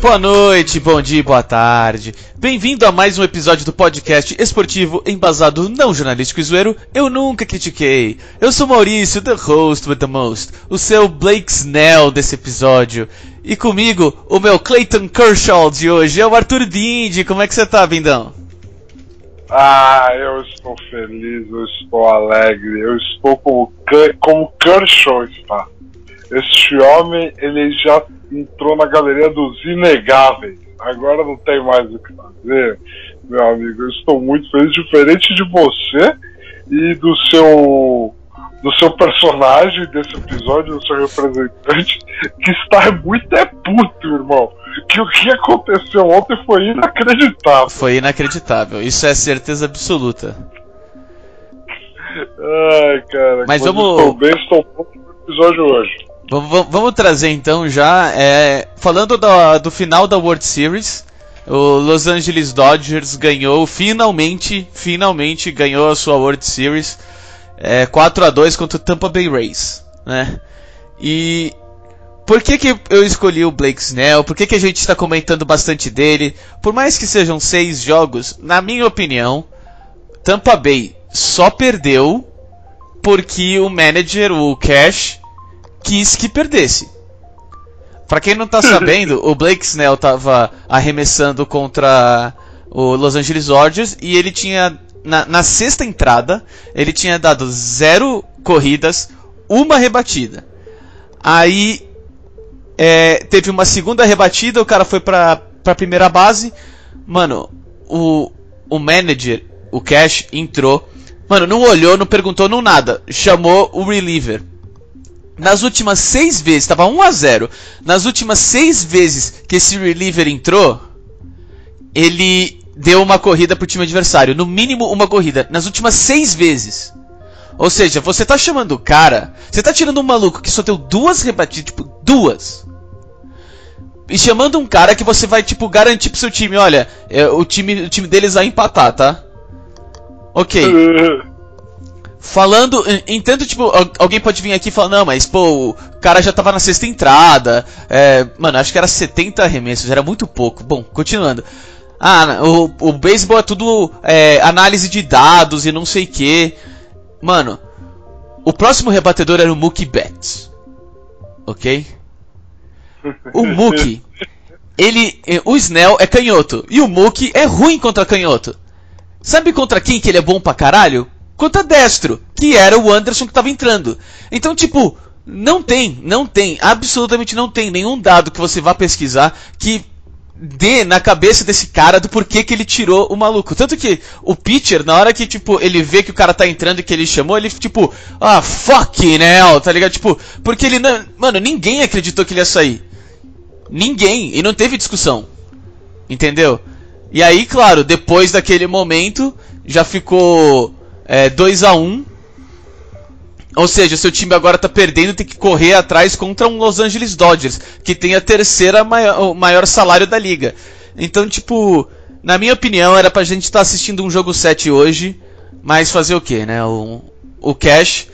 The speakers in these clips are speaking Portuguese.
Boa noite, bom dia, boa tarde. Bem-vindo a mais um episódio do podcast esportivo embasado não jornalístico e zoeiro Eu Nunca Critiquei. Eu sou Maurício, the host with the most, o seu Blake Snell desse episódio. E comigo, o meu Clayton Kershaw de hoje é o Arthur Dindi. Como é que você tá, Bindão? Ah, eu estou feliz, eu estou alegre, eu estou como, como Kershaw está. Este homem, ele já entrou na galeria dos inegáveis. Agora não tem mais o que fazer, meu amigo. Eu estou muito feliz, diferente de você e do seu do seu personagem desse episódio, do seu representante, que está muito é puto, irmão. Que o que aconteceu ontem foi inacreditável. Foi inacreditável, isso é certeza absoluta. Ai, cara. Mas vamos. Estou bem, estou pronto pro episódio hoje. Vamos, trazer então já, é, falando do, do final da World Series, o Los Angeles Dodgers ganhou finalmente, finalmente ganhou a sua World Series é, 4 a 2 contra o Tampa Bay Rays, né? E por que, que eu escolhi o Blake Snell? Por que, que a gente está comentando bastante dele? Por mais que sejam seis jogos, na minha opinião, Tampa Bay só perdeu porque o manager, o Cash, quis que perdesse. Para quem não tá sabendo, o Blake Snell tava arremessando contra o Los Angeles Dodgers e ele tinha na, na, sexta entrada ele tinha dado zero corridas, uma rebatida. Aí é, teve uma segunda rebatida, o cara foi pra, pra primeira base. Mano, o, o manager, o Cash, entrou. Mano, não olhou, não perguntou, não nada. Chamou o reliever. Nas últimas seis vezes, estava 1 a 0 Nas últimas seis vezes que esse reliever entrou, ele deu uma corrida pro time adversário. No mínimo uma corrida. Nas últimas seis vezes. Ou seja, você tá chamando o cara. Você tá tirando um maluco que só deu duas rebatidas, tipo, duas. E chamando um cara que você vai, tipo, garantir pro seu time, olha, é, o time, o time deles vai empatar, tá? Ok. Falando, entendo, tipo, alguém pode vir aqui e falar, não, mas, pô, o cara já tava na sexta entrada, é, mano, acho que era 70 arremessos, era muito pouco. Bom, continuando. Ah, o, o beisebol é tudo é, análise de dados e não sei o que. Mano, o próximo rebatedor era o Mookie Betts. Ok? O Mookie, ele, o Snell é canhoto e o Mookie é ruim contra canhoto. Sabe contra quem que ele é bom pra caralho? Contra destro, que era o Anderson que estava entrando. Então, tipo, não tem, não tem, absolutamente não tem nenhum dado que você vá pesquisar que dê na cabeça desse cara do porquê que ele tirou o maluco. Tanto que o pitcher, na hora que, tipo, ele vê que o cara tá entrando e que ele chamou, ele, tipo, ah, fuck, né, tá ligado? Tipo, porque ele não. Mano, ninguém acreditou que ele ia sair. Ninguém. E não teve discussão. Entendeu? E aí, claro, depois daquele momento, já ficou é, 2 a 1 ou seja, seu time agora está perdendo, tem que correr atrás contra um Los Angeles Dodgers, que tem a terceira maior, maior salário da liga. Então, tipo, na minha opinião, era pra gente estar tá assistindo um jogo 7 hoje, mas fazer o que, né? O, o Cash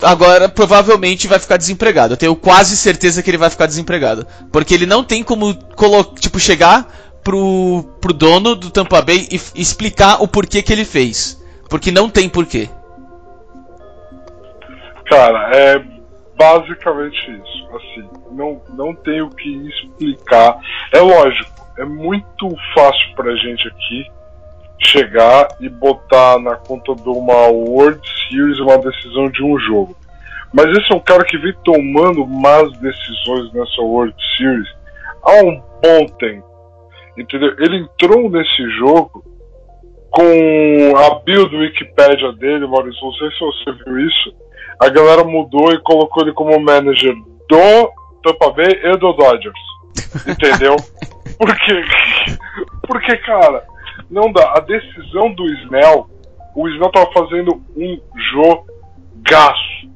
agora provavelmente vai ficar desempregado. Eu tenho quase certeza que ele vai ficar desempregado. Porque ele não tem como tipo, chegar pro, pro dono do Tampa Bay e explicar o porquê que ele fez. Porque não tem porquê. Cara, é basicamente isso. Assim, não, não tem o que explicar. É lógico, é muito fácil pra gente aqui chegar e botar na conta de uma World Series uma decisão de um jogo. Mas esse é um cara que vem tomando más decisões nessa World Series há um bom tempo. Entendeu? Ele entrou nesse jogo com a bio do Wikipedia dele, Maurício, não sei se você viu isso, a galera mudou e colocou ele como manager do Tampa Bay e do Dodgers. Entendeu? Por quê? Porque, cara, não dá. A decisão do Snell, o Snell tava fazendo um jogaço.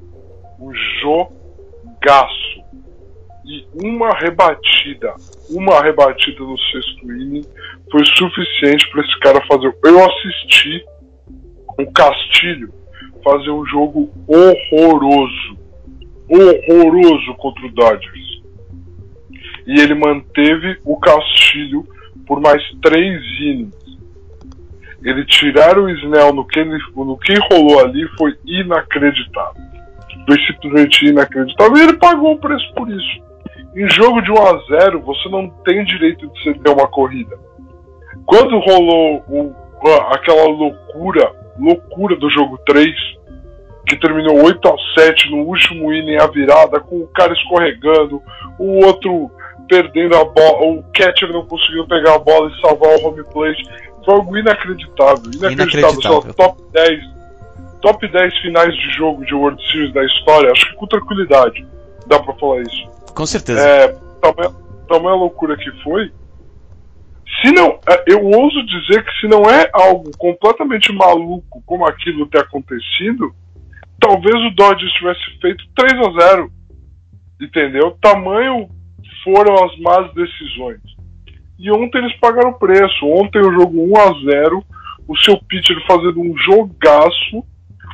Um jogaço. E uma rebatida, uma rebatida no sexto inning foi suficiente para esse cara fazer. Eu assisti o Castilho fazer um jogo horroroso. Horroroso contra o Dodgers. E ele manteve o Castilho por mais três innings. Ele tirar o Snell no que, ele, no que rolou ali foi inacreditável. Foi simplesmente inacreditável. E ele pagou o preço por isso. Em jogo de 1 a 0 você não tem direito de ceder uma corrida. Quando rolou o, aquela loucura, loucura do jogo 3, que terminou 8 a 7 no último inning a virada, com o cara escorregando, o outro perdendo a bola, o catcher não conseguiu pegar a bola e salvar o home plate. Foi algo inacreditável. Inacreditável. inacreditável. top 10. Top 10 finais de jogo de World Series da história, acho que com tranquilidade. Dá pra falar isso. Com certeza. É, tamanha, loucura que foi. Se não, é, eu ouso dizer que se não é algo completamente maluco como aquilo ter acontecido, talvez o Dodgers tivesse feito 3 a 0 Entendeu? Tamanho foram as más decisões. E ontem eles pagaram o preço. Ontem o jogo 1 a 0 o seu pitcher fazendo um jogaço,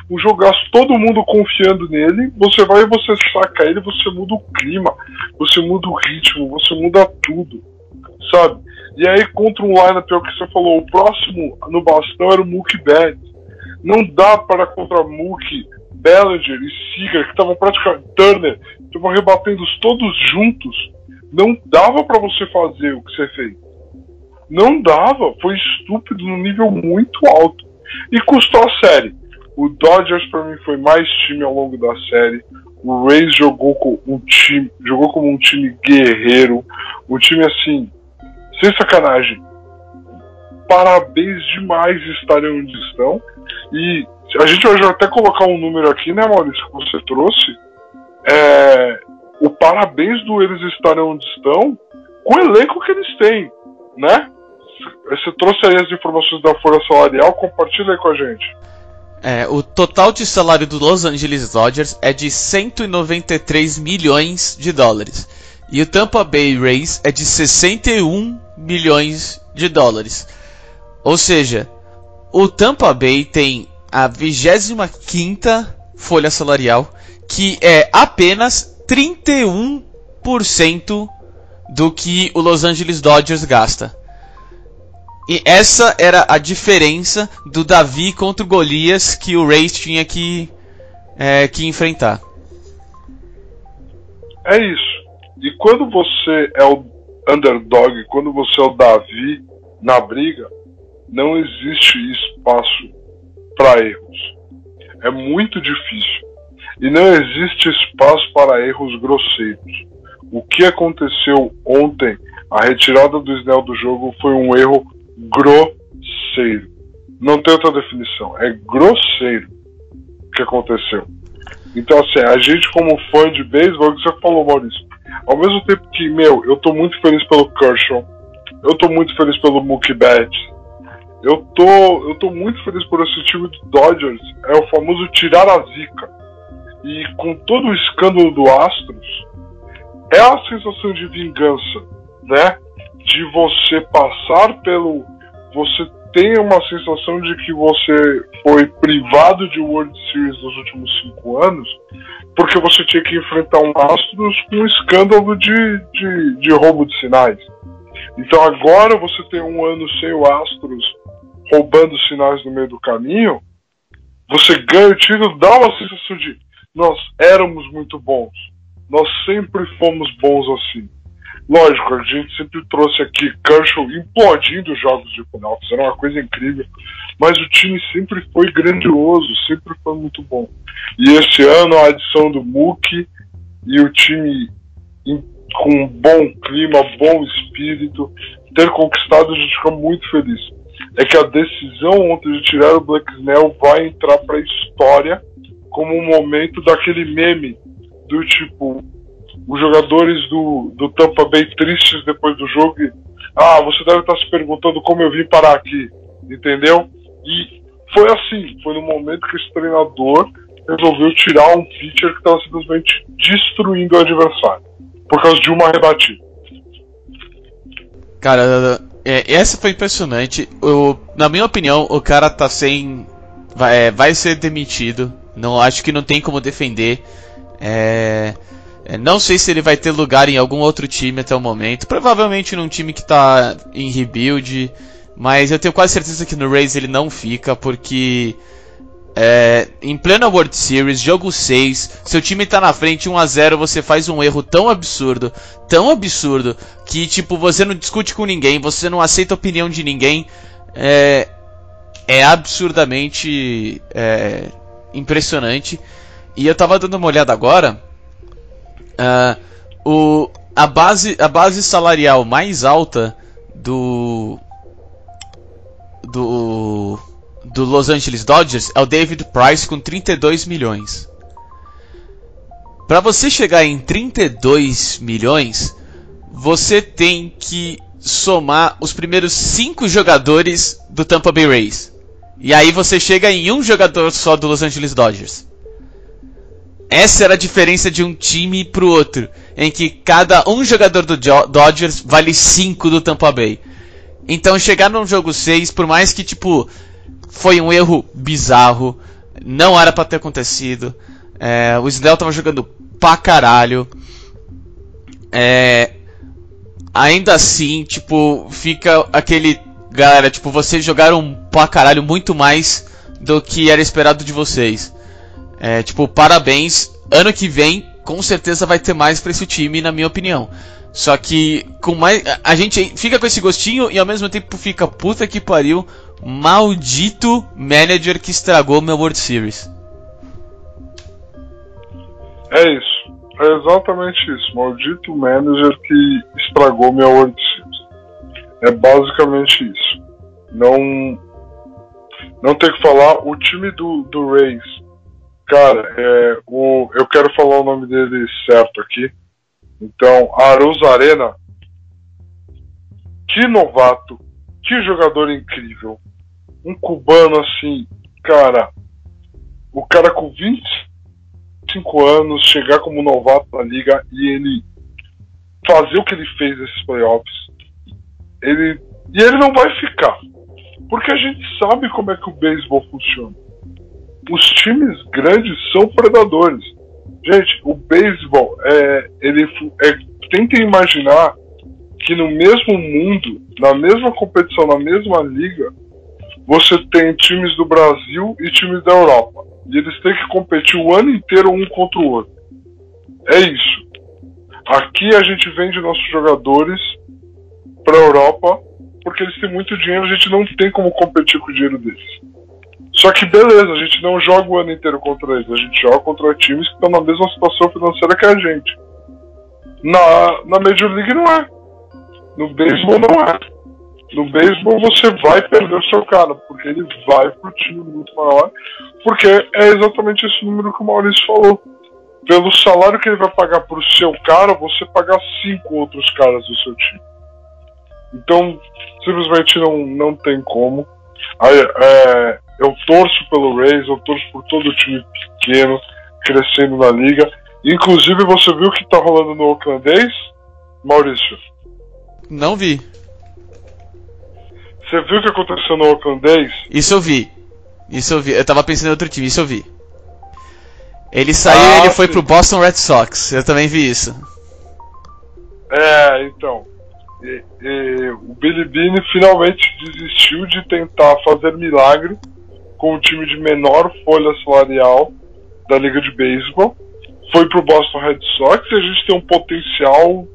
um jogaço, todo mundo confiando nele, você vai e você saca ele, você muda o clima, você muda o ritmo, você muda tudo, sabe? E aí contra um lineup, é o que você falou, o próximo no bastão era o Mookie Betts. Não dá para contra Mookie Bellinger e Seager, que estavam praticamente. Turner, estavam rebatendo todos juntos. Não dava para você fazer o que você fez. Não dava. Foi estúpido num nível muito alto. E custou a série. O Dodgers, para mim, foi mais time ao longo da série. O Rays jogou com um time, jogou como um time guerreiro, um time assim, sem sacanagem. Parabéns demais estarem onde estão. E a gente vai até colocar um número aqui, né, Maurício, que você trouxe. É, o parabéns do eles estarem onde estão com o elenco que eles têm, né? Você trouxe aí as informações da folha salarial, compartilha aí com a gente. É, o total de salário do Los Angeles Dodgers é de 193 milhões de dólares. E o Tampa Bay Rays é de 61 milhões de dólares. Ou seja, o Tampa Bay tem a 25 folha salarial, que é apenas 31% do que o Los Angeles Dodgers gasta. E essa era a diferença do Davi contra o Golias que o Rays tinha que, é, que enfrentar. É isso. E quando você é o underdog, quando você é o Davi na briga, não existe espaço para erros. É muito difícil. E não existe espaço para erros grosseiros. O que aconteceu ontem, a retirada do Snell do jogo, foi um erro grosseiro. Não tem outra definição. É grosseiro o que aconteceu. Então, assim, a gente, como fã de beisebol, você falou, Maurício, ao mesmo tempo que, meu, eu tô muito feliz pelo Kershaw, eu tô muito feliz pelo Mookie Betts, eu tô, eu tô muito feliz por esse time do Dodgers. É o famoso tirar a zica. E com todo o escândalo do Astros, é a sensação de vingança, né? De você passar pelo. Você tem uma sensação de que você foi privado de World Series nos últimos cinco anos, porque você tinha que enfrentar um Astros com um escândalo de, de, de roubo de sinais. Então agora você tem um ano sem o Astros roubando sinais no meio do caminho, você ganha o título, dá uma sensação de nós éramos muito bons. Nós sempre fomos bons assim. Lógico, a gente sempre trouxe aqui Kershaw implodindo jogos de playoffs, era uma coisa incrível. Mas o time sempre foi grandioso, sempre foi muito bom. E esse ano a adição do Mookie e o time com um bom clima, bom espírito, ter conquistado, a gente fica muito feliz é que a decisão ontem de tirar o Black Snell vai entrar para a história como um momento daquele meme do tipo os jogadores do, do Tampa Bay tristes depois do jogo e, ah, você deve estar se perguntando como eu vim parar aqui, entendeu? E foi assim, foi no momento que esse treinador resolveu tirar um pitcher que estava simplesmente destruindo o adversário por causa de uma rebatida. Cara, É, essa foi impressionante. O, na minha opinião, o cara tá sem. Vai, é, vai ser demitido. Não acho que não tem como defender. É, não sei se ele vai ter lugar em algum outro time até o momento. Provavelmente num time que tá em rebuild. Mas eu tenho quase certeza que no Rays ele não fica, porque é, em plena World Series, jogo 6, seu time tá na frente 1 a 0 você faz um erro tão absurdo, tão absurdo, que tipo, você não discute com ninguém, você não aceita a opinião de ninguém. É, é absurdamente é, impressionante. E eu tava dando uma olhada agora. Uh, o, a, base, a base salarial mais alta do. Do do Los Angeles Dodgers é o David Price com 32 milhões. Para você chegar em 32 milhões, você tem que somar os primeiros 5 jogadores do Tampa Bay Rays. E aí você chega em um jogador só do Los Angeles Dodgers. Essa era a diferença de um time pro outro, em que cada um jogador do Dodgers vale 5 do Tampa Bay. Então chegar num jogo 6, por mais que tipo foi um erro bizarro. Não era para ter acontecido. É, o Snell tava jogando pra caralho. É, ainda assim, tipo, fica aquele. Galera, tipo, vocês jogaram pra caralho muito mais do que era esperado de vocês. É, tipo, parabéns. Ano que vem, com certeza vai ter mais pra esse time, na minha opinião. Só que com mais. A gente fica com esse gostinho e ao mesmo tempo fica puta que pariu Maldito manager que estragou meu World Series. É isso. É exatamente isso. Maldito manager que estragou minha World Series. É basicamente isso. Não. Não tem que falar. O time do, do Rays. Cara, é, o, eu quero falar o nome dele certo aqui. Então, Aruz Arena. Que novato. Que jogador incrível um cubano assim, cara, o cara com 25 anos chegar como novato na liga e ele fazer o que ele fez nesses playoffs, ele e ele não vai ficar, porque a gente sabe como é que o beisebol funciona. Os times grandes são predadores. Gente, o beisebol é ele é, tentem imaginar que no mesmo mundo, na mesma competição, na mesma liga, você tem times do Brasil e times da Europa. E eles têm que competir o ano inteiro um contra o outro. É isso. Aqui a gente vende nossos jogadores para a Europa porque eles têm muito dinheiro, a gente não tem como competir com o dinheiro deles. Só que beleza, a gente não joga o ano inteiro contra eles, a gente joga contra times que estão na mesma situação financeira que a gente. Na, na Major League não é. No beisebol não é. No beisebol você vai perder o seu cara, porque ele vai pro time muito maior, porque é exatamente esse número que o Maurício falou. Pelo salário que ele vai pagar pro seu cara, você pagar cinco outros caras do seu time. Então, simplesmente não, não tem como. É, eu torço pelo Rays, eu torço por todo o time pequeno crescendo na liga. Inclusive, você viu o que tá rolando no Oaklandês, Maurício? Não vi. Você viu o que aconteceu no Oakland Days? Isso eu vi. Isso eu vi. Eu tava pensando em outro time, isso eu vi. Ele saiu ah, e ele foi pro Boston Red Sox. Eu também vi isso. É, então. E, o Bean finalmente desistiu de tentar fazer milagre com o time de menor folha salarial da Liga de Beisebol. Foi pro Boston Red Sox e a gente tem um potencial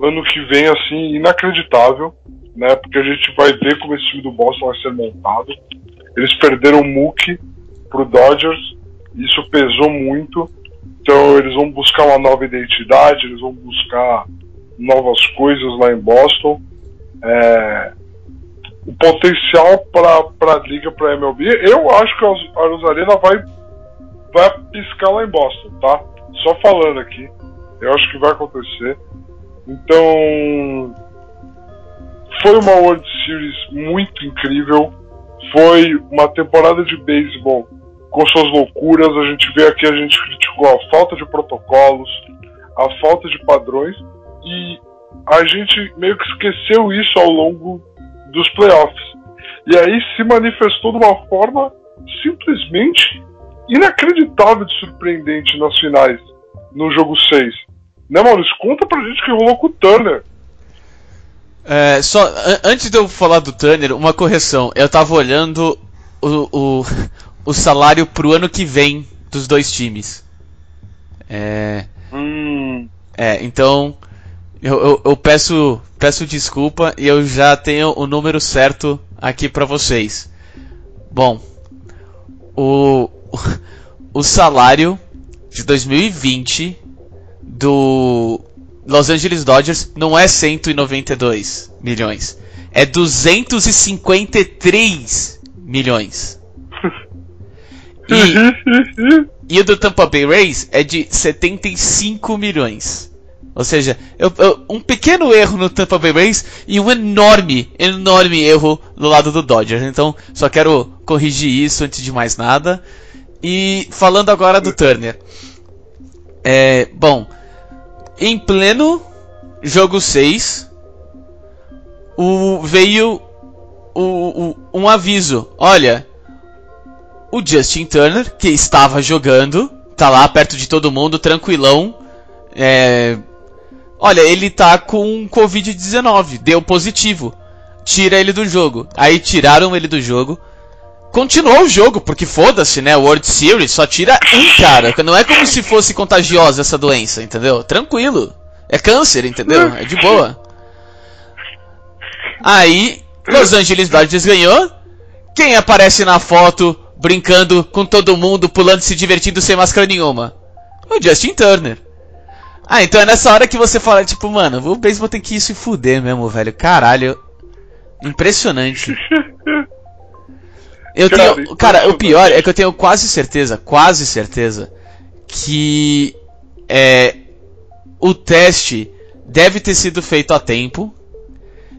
ano que vem assim inacreditável né? Porque a gente vai ver como esse time do Boston vai ser montado. Eles perderam o Mookie pro Dodgers, isso pesou muito. Então eles vão buscar uma nova identidade, eles vão buscar novas coisas lá em Boston. É, o potencial para a liga, para a MLB, eu acho que a Rosarena vai, vai piscar lá em Boston, tá? Só falando aqui, eu acho que vai acontecer. Então, foi uma World Series muito incrível. Foi uma temporada de beisebol com suas loucuras. A gente vê aqui, a gente criticou a falta de protocolos, a falta de padrões. E a gente meio que esqueceu isso ao longo dos playoffs. E aí se manifestou de uma forma simplesmente inacreditável de surpreendente nas finais, no jogo 6. Né, Maurício? Conta pra gente o que rolou com o Turner. É, só, an- antes de eu falar do Turner, uma correção. Eu tava olhando o, o, o salário pro ano que vem dos dois times. É, Hum. é então eu, eu, eu peço, peço desculpa e eu já tenho o número certo aqui pra vocês. Bom, o, o salário de 2020 do Los Angeles Dodgers não é 192 milhões, é 253 milhões. E, e o do Tampa Bay Rays é de 75 milhões. Ou seja, eu- eu- um pequeno erro no Tampa Bay Rays e um enorme, enorme erro do lado do Dodgers. Então, só quero corrigir isso antes de mais nada. E falando agora do Turner. É, bom, em pleno jogo 6, o, veio o- o- um aviso. Olha, o Justin Turner, que estava jogando, tá lá perto de todo mundo, tranquilão. É, olha, ele tá com Covid-19, deu positivo. Tira ele do jogo. Aí tiraram ele do jogo. Continuou o jogo, porque foda-se, né? World Series só tira um cara. Não é como se fosse contagiosa essa doença, entendeu? Tranquilo. É câncer, entendeu? É de boa. Aí, Los Angeles Dodgers ganhou. Quem aparece na foto brincando com todo mundo, pulando, se divertindo sem máscara nenhuma? O Justin Turner. Ah, então é nessa hora que você fala, tipo, mano, o beisebol tem que se fuder mesmo, velho. Caralho. Impressionante. Eu tenho. Cara, o pior é que eu tenho quase certeza, quase certeza, que é, o teste deve ter sido feito a tempo,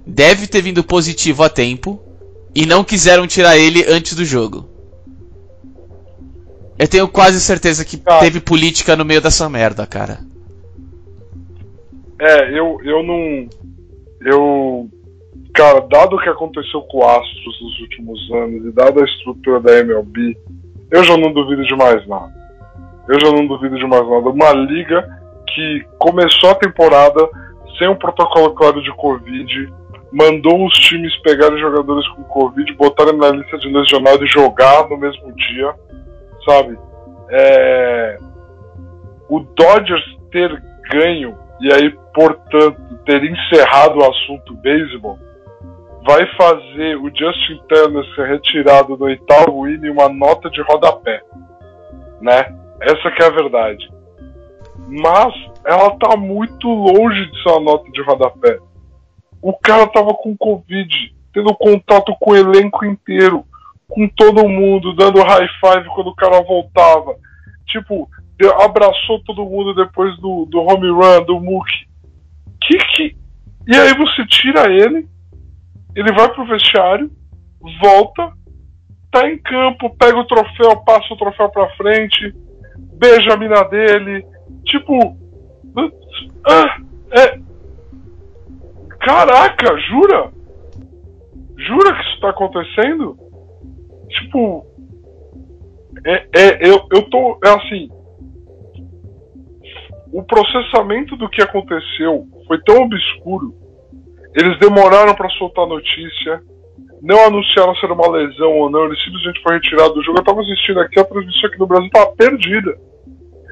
deve ter vindo positivo a tempo, e não quiseram tirar ele antes do jogo. Eu tenho quase certeza que Cara. teve política no meio dessa merda, cara. É, eu, eu não. Eu. Cara, dado o que aconteceu com o Astros nos últimos anos e dada a estrutura da MLB, eu já não duvido de mais nada. Eu já não duvido de mais nada. Uma liga que começou a temporada sem um protocolo claro de Covid, mandou os times pegarem jogadores com Covid, botarem na lista de lesionados e jogar no mesmo dia, sabe? É... O Dodgers ter ganho e aí, portanto, ter encerrado o assunto beisebol, vai fazer o Justin Turner ser retirado do oitavo inning uma nota de rodapé, né? Essa que é a verdade. Mas ela tá muito longe de ser uma nota de rodapé. O cara tava com Covid, tendo contato com o elenco inteiro, com todo mundo, dando high five quando o cara voltava. Tipo, abraçou todo mundo depois do, do home run, do Mookie. Que que. E aí você tira ele, ele vai pro vestiário, volta, tá em campo, pega o troféu, passa o troféu pra frente, beija a mina dele. Tipo. ah, é. Caraca, jura? Jura que isso tá acontecendo? Tipo. É, é, eu, eu tô. É assim. O processamento do que aconteceu foi tão obscuro. Eles demoraram pra soltar a notícia. Não anunciaram se era uma lesão ou não. Ele simplesmente foi retirado do jogo. Eu tava assistindo aqui, a transmissão aqui no Brasil tava perdida.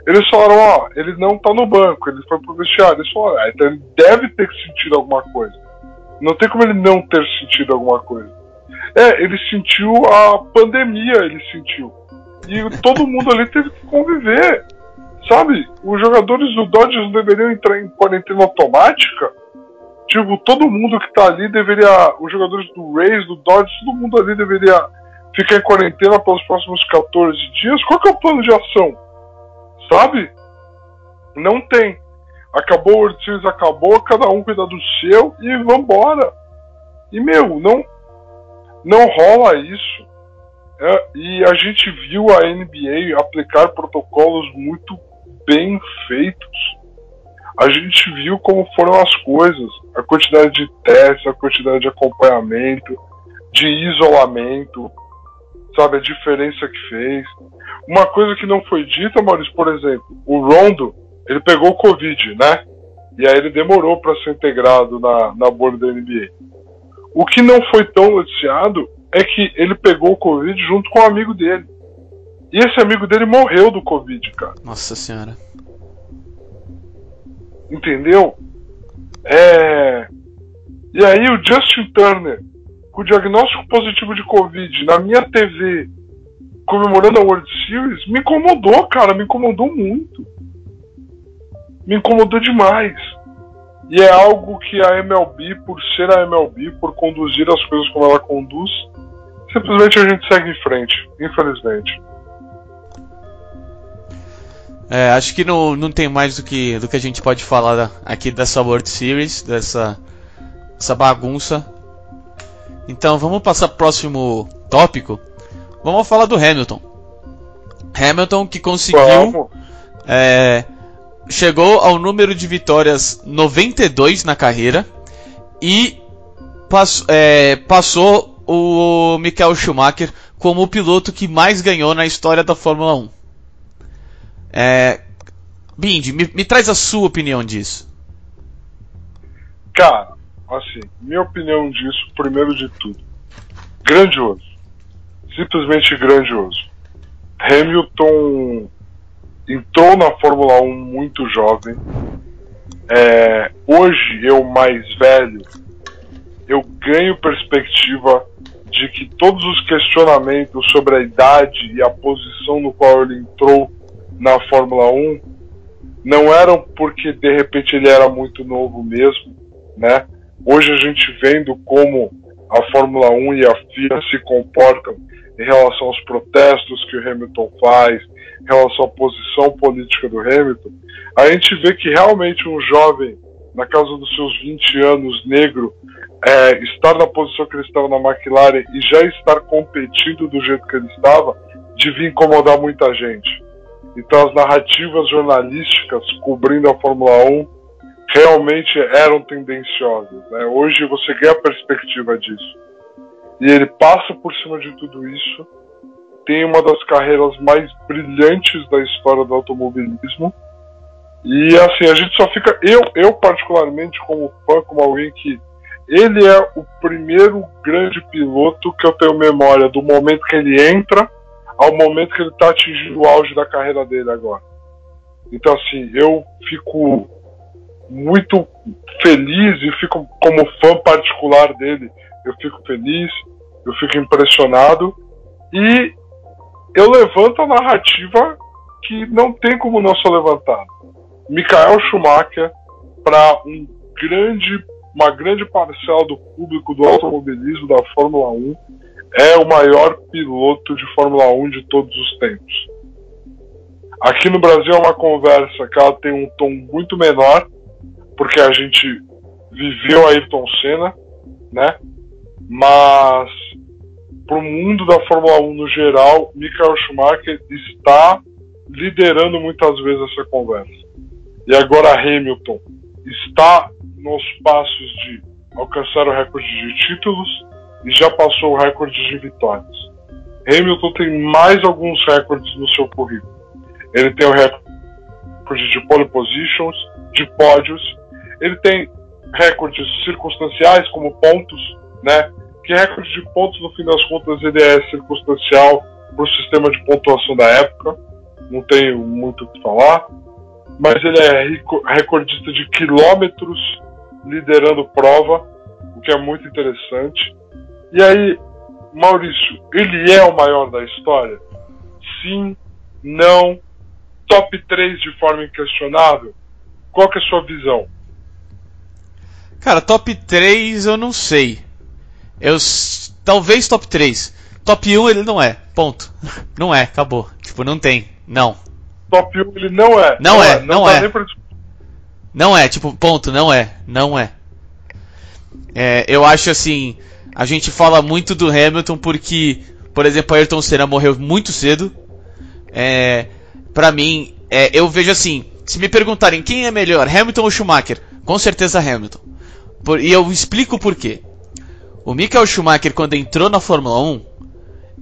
Eles falaram, ó, ele não tá no banco, ele foi pro vestiário. Eles falaram, ah, então ele deve ter sentido alguma coisa. Não tem como ele não ter sentido alguma coisa. É, ele sentiu a pandemia, ele sentiu. E todo mundo ali teve que conviver. Sabe? Os jogadores do Dodgers deveriam entrar em quarentena automática. Tipo, todo mundo que tá ali deveria. Os jogadores do Rays, do Dodgers, todo mundo ali deveria ficar em quarentena pelos próximos 14 dias. Qual que é o plano de ação? Sabe? Não tem. Acabou o World Series, acabou, cada um cuida do seu e vambora. E meu, não, não rola isso. É, e a gente viu a NBA aplicar protocolos muito bem feitos. a gente viu como foram as coisas, a quantidade de testes, a quantidade de acompanhamento, de isolamento, sabe, a diferença que fez. Uma coisa que não foi dita, Maurício, por exemplo, o Rondo, ele pegou o Covid, né? E aí ele demorou para ser integrado na, na board da NBA. O que não foi tão noticiado é que ele pegou o Covid junto com um amigo dele. E esse amigo dele morreu do Covid, cara. Nossa senhora. Entendeu? É. E aí o Justin Turner, com o diagnóstico positivo de Covid, na minha TV, comemorando a World Series, me incomodou, cara, me incomodou muito. Me incomodou demais. E é algo que a MLB, por ser a MLB, por conduzir as coisas como ela conduz, simplesmente a gente segue em frente, infelizmente. É, acho que não, não tem mais do que, do que a gente pode falar aqui dessa World Series, dessa essa bagunça. Então vamos passar para o próximo tópico. Vamos falar do Hamilton. Hamilton que conseguiu. É, chegou ao número de vitórias 92 na carreira e pass, é, passou o Michael Schumacher como o piloto que mais ganhou na história da Fórmula 1. É, Bindi, me, me traz a sua opinião disso. Cara, assim, minha opinião disso, primeiro de tudo, grandioso. Simplesmente grandioso. Hamilton entrou na Fórmula 1 muito jovem. É, hoje, eu mais velho, eu ganho perspectiva de que todos os questionamentos sobre a idade e a posição no qual ele entrou na Fórmula 1 não eram porque de repente ele era muito novo mesmo, né? Hoje a gente vendo como a Fórmula 1 e a FIA se comportam em relação aos protestos que o Hamilton faz, em relação à posição política do Hamilton, a gente vê que realmente um jovem, na casa dos seus 20 anos, negro, é, estar na posição que ele estava na McLaren e já estar competindo do jeito que ele estava, devia incomodar muita gente. Então as narrativas jornalísticas cobrindo a Fórmula 1 realmente eram tendenciosas. Né? Hoje você ganha a perspectiva disso. E ele passa por cima de tudo isso, tem uma das carreiras mais brilhantes da história do automobilismo. E assim, a gente só fica. Eu, eu particularmente, como fã, como alguém que. Ele é o primeiro grande piloto que eu tenho memória do momento que ele entra ao momento que ele está atingindo o auge da carreira dele agora. Então, assim, eu fico muito feliz e fico como fã particular dele. Eu fico feliz, eu fico impressionado e eu levanto a narrativa que não tem como não ser levantada. Michael Schumacher para um grande, uma grande parcela do público do automobilismo da Fórmula 1 é o maior piloto de Fórmula 1 de todos os tempos. Aqui no Brasil é uma conversa que ela tem um tom muito menor, porque a gente viveu Ayrton Senna, né? Mas para o mundo da Fórmula 1 no geral, Michael Schumacher está liderando muitas vezes essa conversa. E agora Hamilton está nos passos de alcançar o recorde de títulos, e já passou o recorde de vitórias. Hamilton tem mais alguns recordes no seu currículo. Ele tem o recorde de pole positions, de pódios, ele tem recordes circunstanciais como pontos, né? Que recorde de pontos no fim das contas ele é circunstancial para o sistema de pontuação da época. Não tenho muito o que falar, mas ele é recordista de quilômetros liderando prova, o que é muito interessante. E aí, Maurício, ele é o maior da história? Sim, não, top 3 de forma inquestionável? Qual que é a sua visão? Cara, top 3 eu não sei. Eu talvez top 3. Top 1 ele não é. Ponto. Não é, acabou. Tipo, não tem. Não. Top 1 ele não é. Não, não é, é, não, não é. Pra... Não é, tipo, ponto, não é. Não é. é eu acho assim, a gente fala muito do Hamilton porque, por exemplo, Ayrton Senna morreu muito cedo. É, para mim, é, eu vejo assim, se me perguntarem quem é melhor, Hamilton ou Schumacher, com certeza Hamilton. Por, e eu explico por quê. O Michael Schumacher, quando entrou na Fórmula 1,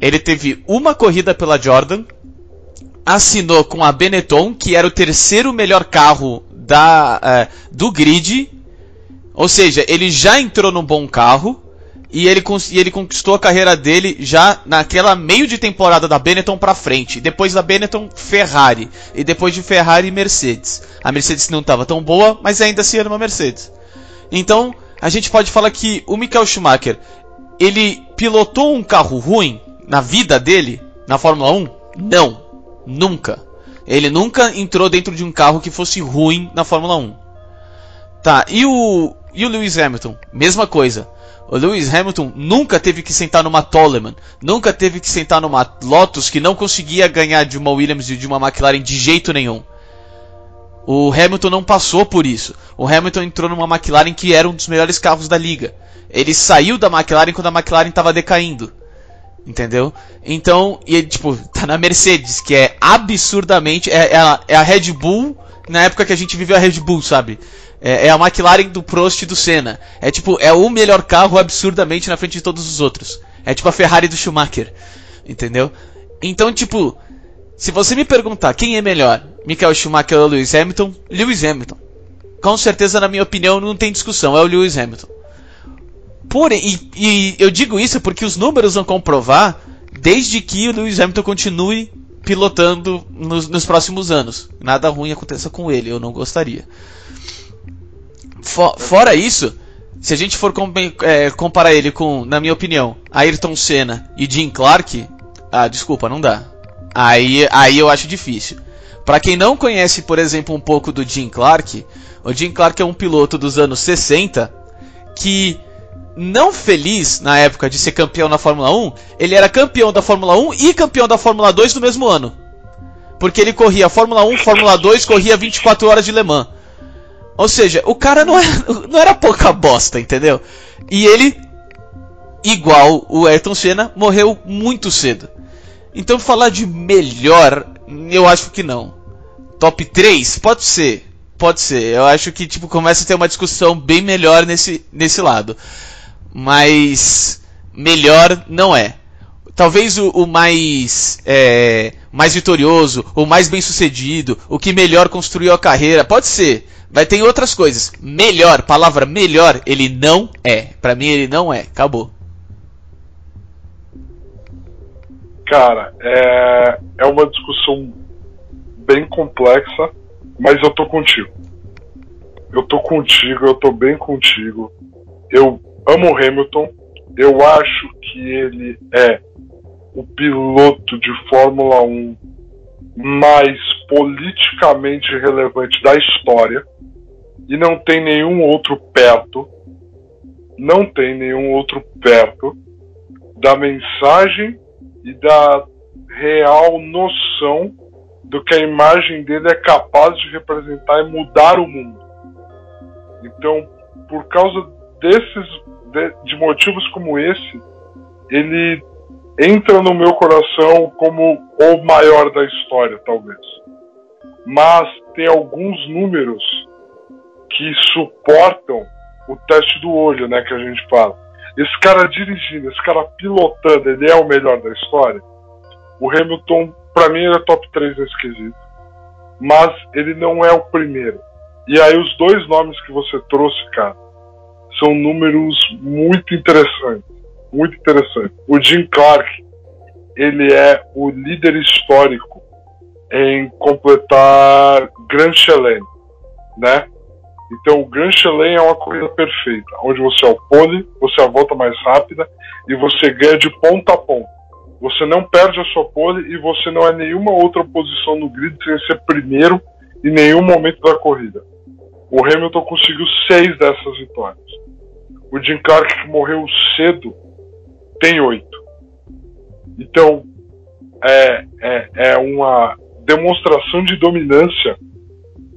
ele teve uma corrida pela Jordan, assinou com a Benetton, que era o terceiro melhor carro da, uh, do grid, ou seja, ele já entrou num bom carro e ele, e ele conquistou a carreira dele já naquela meio de temporada da Benetton para frente. Depois da Benetton, Ferrari. E depois de Ferrari, Mercedes. A Mercedes não estava tão boa, mas ainda assim era uma Mercedes. Então, a gente pode falar que o Michael Schumacher, ele pilotou um carro ruim na vida dele, na Fórmula 1? Não, nunca. Ele nunca entrou dentro de um carro que fosse ruim na Fórmula 1. Tá, e o, e o Lewis Hamilton? Mesma coisa. O Lewis Hamilton nunca teve que sentar numa Toleman, nunca teve que sentar numa Lotus que não conseguia ganhar de uma Williams e de uma McLaren de jeito nenhum. O Hamilton não passou por isso. O Hamilton entrou numa McLaren que era um dos melhores carros da liga. Ele saiu da McLaren quando a McLaren estava decaindo. Entendeu? Então, e tipo, tá na Mercedes, que é absurdamente. É, é, é a Red Bull na época que a gente viveu a Red Bull, sabe? É, é, a McLaren do Prost e do Senna. É tipo, é o melhor carro absurdamente na frente de todos os outros. É tipo a Ferrari do Schumacher. Entendeu? Então, tipo, se você me perguntar quem é melhor, Michael Schumacher ou Lewis Hamilton, Lewis Hamilton. Com certeza, na minha opinião, não tem discussão, é o Lewis Hamilton. Porém, e, e eu digo isso porque os números vão comprovar desde que o Lewis Hamilton continue pilotando nos, nos próximos anos. Nada ruim aconteça com ele, eu não gostaria. For, fora isso, se a gente for com, é, comparar ele com, na minha opinião, Ayrton Senna e Jim Clark, ah, desculpa, não dá. Aí, aí eu acho difícil. Para quem não conhece, por exemplo, um pouco do Jim Clark, o Jim Clark é um piloto dos anos 60 que não feliz na época de ser campeão na Fórmula 1, ele era campeão da Fórmula 1 e campeão da Fórmula 2 no mesmo ano. Porque ele corria Fórmula 1, Fórmula 2, corria 24 horas de Le Mans. Ou seja, o cara não era, não era pouca bosta, entendeu? E ele, igual o Ayrton Senna, morreu muito cedo. Então falar de melhor, eu acho que não. Top 3? Pode ser. Pode ser. Eu acho que tipo começa a ter uma discussão bem melhor nesse, nesse lado. Mas melhor não é. Talvez o, o mais é, mais vitorioso, o mais bem sucedido, o que melhor construiu a carreira, pode ser. Vai ter outras coisas. Melhor, palavra melhor, ele não é. Para mim ele não é. Acabou. Cara, é, é uma discussão bem complexa, mas eu tô contigo. Eu tô contigo, eu tô bem contigo. Eu amo o Hamilton. Eu acho que ele é o piloto de Fórmula 1 mais politicamente relevante da história e não tem nenhum outro perto, não tem nenhum outro perto da mensagem e da real noção do que a imagem dele é capaz de representar e mudar o mundo. Então, por causa desses de, de motivos como esse, ele entra no meu coração como o maior da história, talvez. Mas tem alguns números que suportam o teste do olho, né, que a gente fala. Esse cara dirigindo, esse cara pilotando, ele é o melhor da história. O Hamilton, para mim, ele é top 3 nesse quesito. Mas ele não é o primeiro. E aí os dois nomes que você trouxe, cara, são números muito interessantes. Muito interessantes. O Jim Clark, ele é o líder histórico em completar Grand Chelem, né? Então, o Grand Chelem é uma corrida perfeita, onde você é o pole, você é a volta mais rápida e você ganha de ponta a ponta. Você não perde a sua pole e você não é nenhuma outra posição no grid sem ser primeiro em nenhum momento da corrida. O Hamilton conseguiu seis dessas vitórias. O Jim Clark, que morreu cedo, tem oito. Então, é, é, é uma demonstração de dominância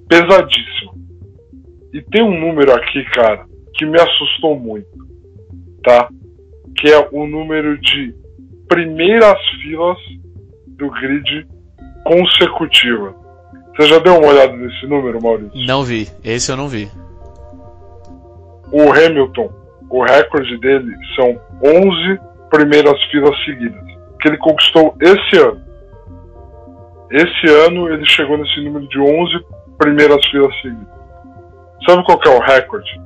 pesadíssima. E tem um número aqui, cara, que me assustou muito, tá? Que é o número de primeiras filas do grid consecutiva. Você já deu uma olhada nesse número, Maurício? Não vi. Esse eu não vi. O Hamilton, o recorde dele são 11 primeiras filas seguidas, que ele conquistou esse ano. Esse ano ele chegou nesse número de 11 primeiras filas seguidas. Sabe qual que é o recorde?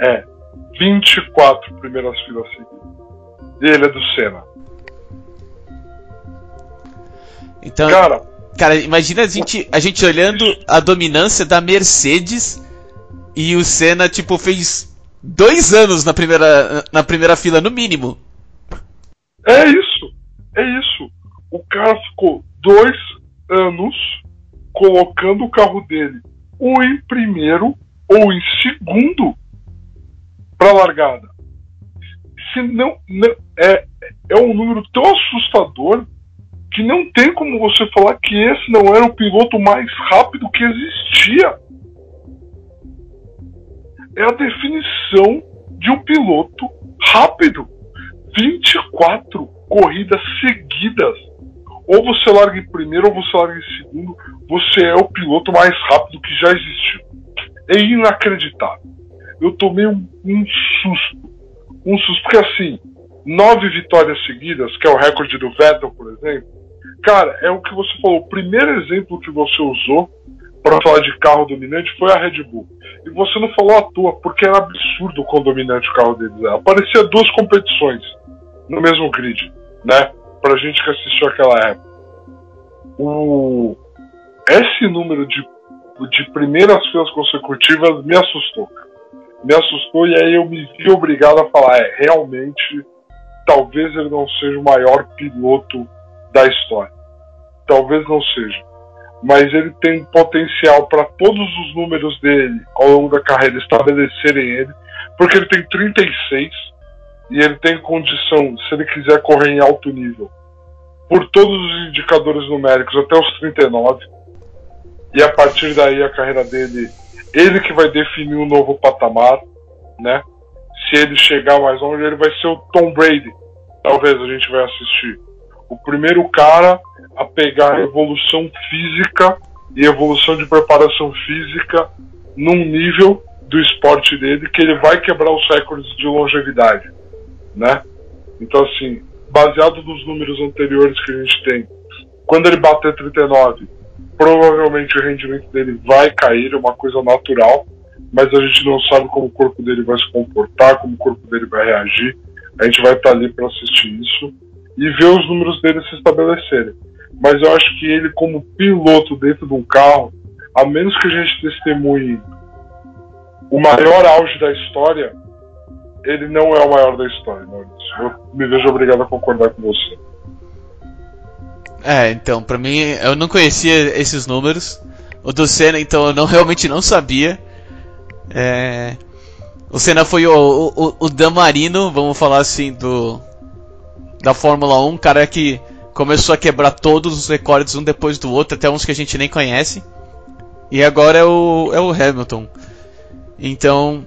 É 24 primeiras filas seguidas. E ele é do Senna. Então, Cara, cara, imagina a gente, a gente olhando a dominância da Mercedes e o Senna, tipo, fez dois anos na primeira, na primeira fila, no mínimo. é isso. É isso. O cara ficou dois anos colocando o carro dele ou em primeiro ou em segundo para largada. Se não, não- é, é um número tão assustador que não tem como você falar que esse não era o piloto mais rápido que existia. É a definição de um piloto rápido. 24 corridas seguidas. Ou você larga em primeiro ou você larga em segundo. Você é o piloto mais rápido que já existiu. É inacreditável. Eu tomei um, um susto. Um susto, porque assim, nove vitórias seguidas, que é o recorde do Vettel, por exemplo. Cara, é o que você falou. O primeiro exemplo que você usou para falar de carro dominante foi a Red Bull. E você não falou à toa, porque era absurdo o quão dominante o carro deles era. Aparecia duas competições no mesmo grid, né? Pra gente que assistiu aquela época. O... Esse número de, de primeiras filas consecutivas me assustou. Me assustou e aí eu me vi obrigado a falar, é, realmente, talvez ele não seja o maior piloto da história. Talvez não seja. Mas ele tem potencial para todos os números dele ao longo da carreira estabelecerem ele, porque ele tem 36 e ele tem condição, se ele quiser correr em alto nível, por todos os indicadores numéricos até os 39. E a partir daí a carreira dele, ele que vai definir um novo patamar, né? Se ele chegar mais longe, ele vai ser o Tom Brady. Talvez a gente vai assistir. O primeiro cara a pegar evolução física e evolução de preparação física num nível do esporte dele que ele vai quebrar os recordes de longevidade, né? Então assim, baseado nos números anteriores que a gente tem, quando ele bater 39, provavelmente o rendimento dele vai cair, é uma coisa natural, mas a gente não sabe como o corpo dele vai se comportar, como o corpo dele vai reagir. A gente vai estar ali para assistir isso e ver os números dele se estabelecerem. Mas eu acho que ele, como piloto dentro de um carro, a menos que a gente testemunhe o maior auge da história, ele não é o maior da história, Maurício. Eu me vejo obrigado a concordar com você. É, então, pra mim, eu não conhecia esses números. O do Senna, então, eu não, realmente não sabia. É, o Senna foi o, o, o Damarino, vamos falar assim, do da Fórmula 1, cara que começou a quebrar todos os recordes um depois do outro, até uns que a gente nem conhece. E agora é o, é o Hamilton. Então,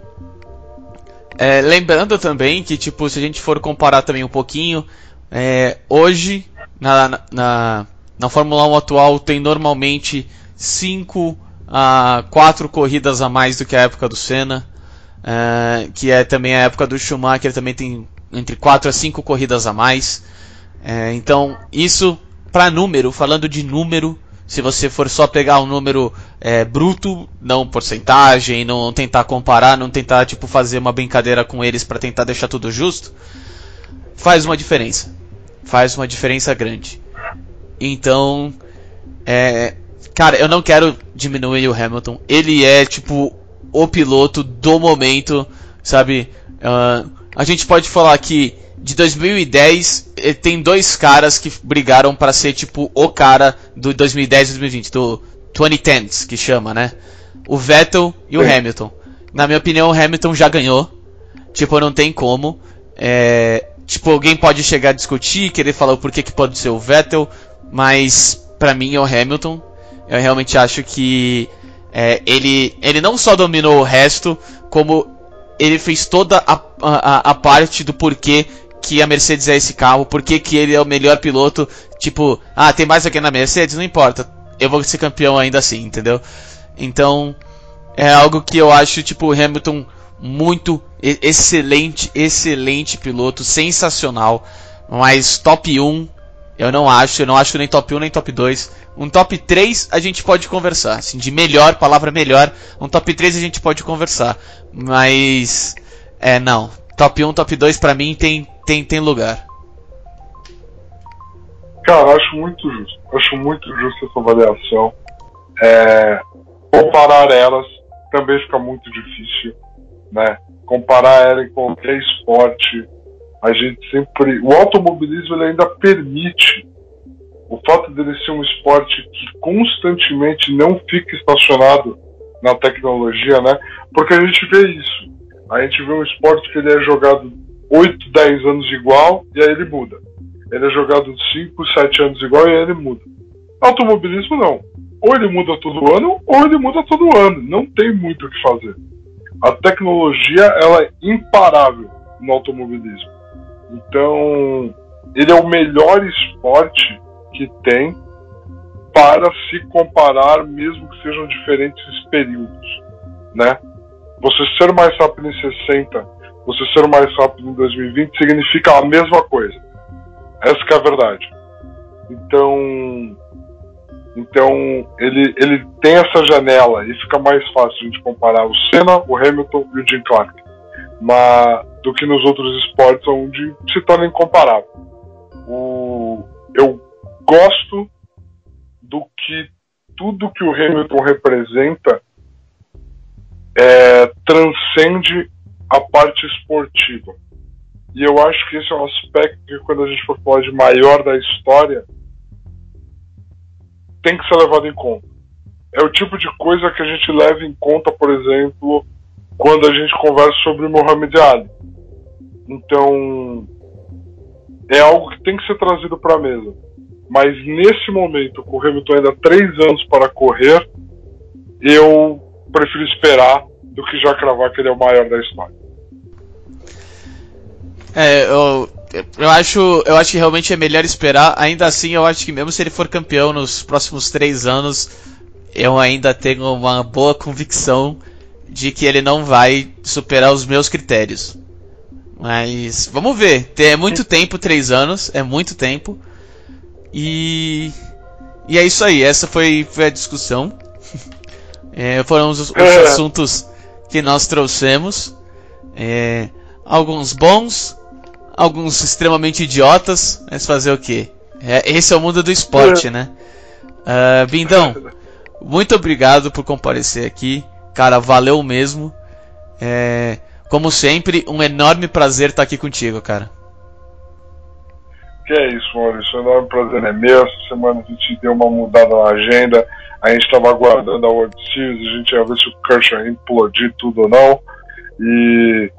é, lembrando também que, tipo, se a gente for comparar também um pouquinho, é, hoje, na, na- na, Fórmula 1 atual, tem normalmente 5 a 4 corridas a mais do que a época do Senna, é, que é também a época do Schumacher, também tem entre 4 a 5 corridas a mais. É, então, isso para número, falando de número, se você for só pegar um número é, bruto, não porcentagem, não tentar comparar, não tentar tipo fazer uma brincadeira com eles para tentar deixar tudo justo, faz uma diferença, faz uma diferença grande. Então, é, cara, eu não quero diminuir o Hamilton. Ele é tipo o piloto do momento, sabe? Ah, a gente pode falar que de 2010 eh, tem dois caras que brigaram para ser tipo o cara do 2010 e 2020, do 2010s que chama, né? O Vettel e o Sim. Hamilton. Na minha opinião, o Hamilton já ganhou. Tipo, não tem como. É, tipo, alguém pode chegar a discutir, querer falar o porquê que pode ser o Vettel, mas pra mim é o Hamilton. Eu realmente acho que é, ele, ele não só dominou o resto, como ele fez toda a, a, a parte do porquê que a Mercedes é esse carro, porquê que ele é o melhor piloto. Tipo, ah, tem mais alguém na Mercedes? Não importa. eu vou ser campeão ainda assim, entendeu? Então, é algo que eu acho, tipo, o Hamilton muito excelente, excelente piloto, sensacional, mas top 1 eu não acho, eu não acho nem top 1 nem top 2. Um top 3 a gente pode conversar, assim, de melhor, palavra melhor, um top 3 a gente pode conversar, mas é não, top 1, top 2 para mim tem tem tem lugar. Cara, acho muito justo. Acho muito justo essa avaliação. É, comparar elas também fica muito difícil, né? Comparar ela em qualquer esporte, a gente sempre, o automobilismo ele ainda permite o fato dele ser um esporte que constantemente não fica estacionado na tecnologia, né? Porque a gente vê isso. A gente vê um esporte que ele é jogado 8, 10 anos igual e aí ele muda. Ele é jogado 5, 7 anos igual e aí ele muda. Automobilismo não ou ele muda todo ano, ou ele muda todo ano. Não tem muito o que fazer. A tecnologia ela é imparável no automobilismo. Então, ele é o melhor esporte que tem para se comparar, mesmo que sejam diferentes períodos, né? Você ser mais rápido em 60, você ser mais rápido em 2020 significa a mesma coisa. Essa é a verdade. Então, então ele, ele tem essa janela e fica mais fácil a gente comparar o Senna, o Hamilton e o Jim Clark, mas, do que nos outros esportes onde se torna incomparável. O, eu gosto do que tudo que o Hamilton representa é, transcende a parte esportiva. E eu acho que esse é um aspecto que quando a gente for falar de maior da história, tem que ser levado em conta. É o tipo de coisa que a gente leva em conta, por exemplo, quando a gente conversa sobre Muhammad Ali. Então, é algo que tem que ser trazido para a mesa. Mas nesse momento, com o Hamilton ainda três anos para correr, eu prefiro esperar do que já cravar que ele é o maior da história. É, eu, eu acho, eu acho que realmente é melhor esperar. Ainda assim, eu acho que mesmo se ele for campeão nos próximos três anos, eu ainda tenho uma boa convicção de que ele não vai superar os meus critérios. Mas vamos ver. É muito tempo, três anos, é muito tempo. E e é isso aí. Essa foi, foi a discussão. É, foram os, os é. assuntos que nós trouxemos. É, alguns bons, alguns extremamente idiotas, mas fazer o quê? É, esse é o mundo do esporte, né? Uh, Bindão, muito obrigado por comparecer aqui. Cara, valeu mesmo. É, como sempre, um enorme prazer estar aqui contigo, cara. Que é isso, Maurício. Um enorme prazer é meu. Essa semana a gente deu uma mudada na agenda. A gente estava aguardando a World Series, a gente ia ver se o Kershaw implodir tudo ou não. E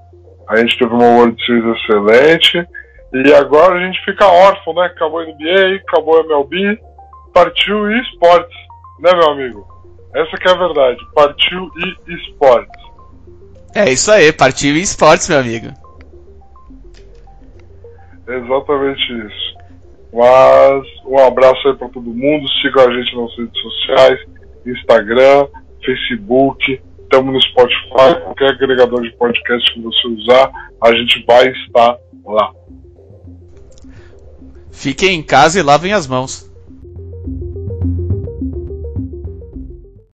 a gente teve uma World Series excelente. E agora a gente fica órfão, né? Acabou a NBA, acabou a MLB, partiu e esportes, né, meu amigo? Essa que é a verdade. Partiu e esportes. É isso aí, partiu e esportes, meu amigo. Exatamente isso. Mas um abraço aí para todo mundo. Siga a gente nas redes sociais, Instagram, Facebook, estamos no Spotify, qualquer agregador de podcast que você usar, a gente vai estar lá. Fiquem em casa e lavem as mãos.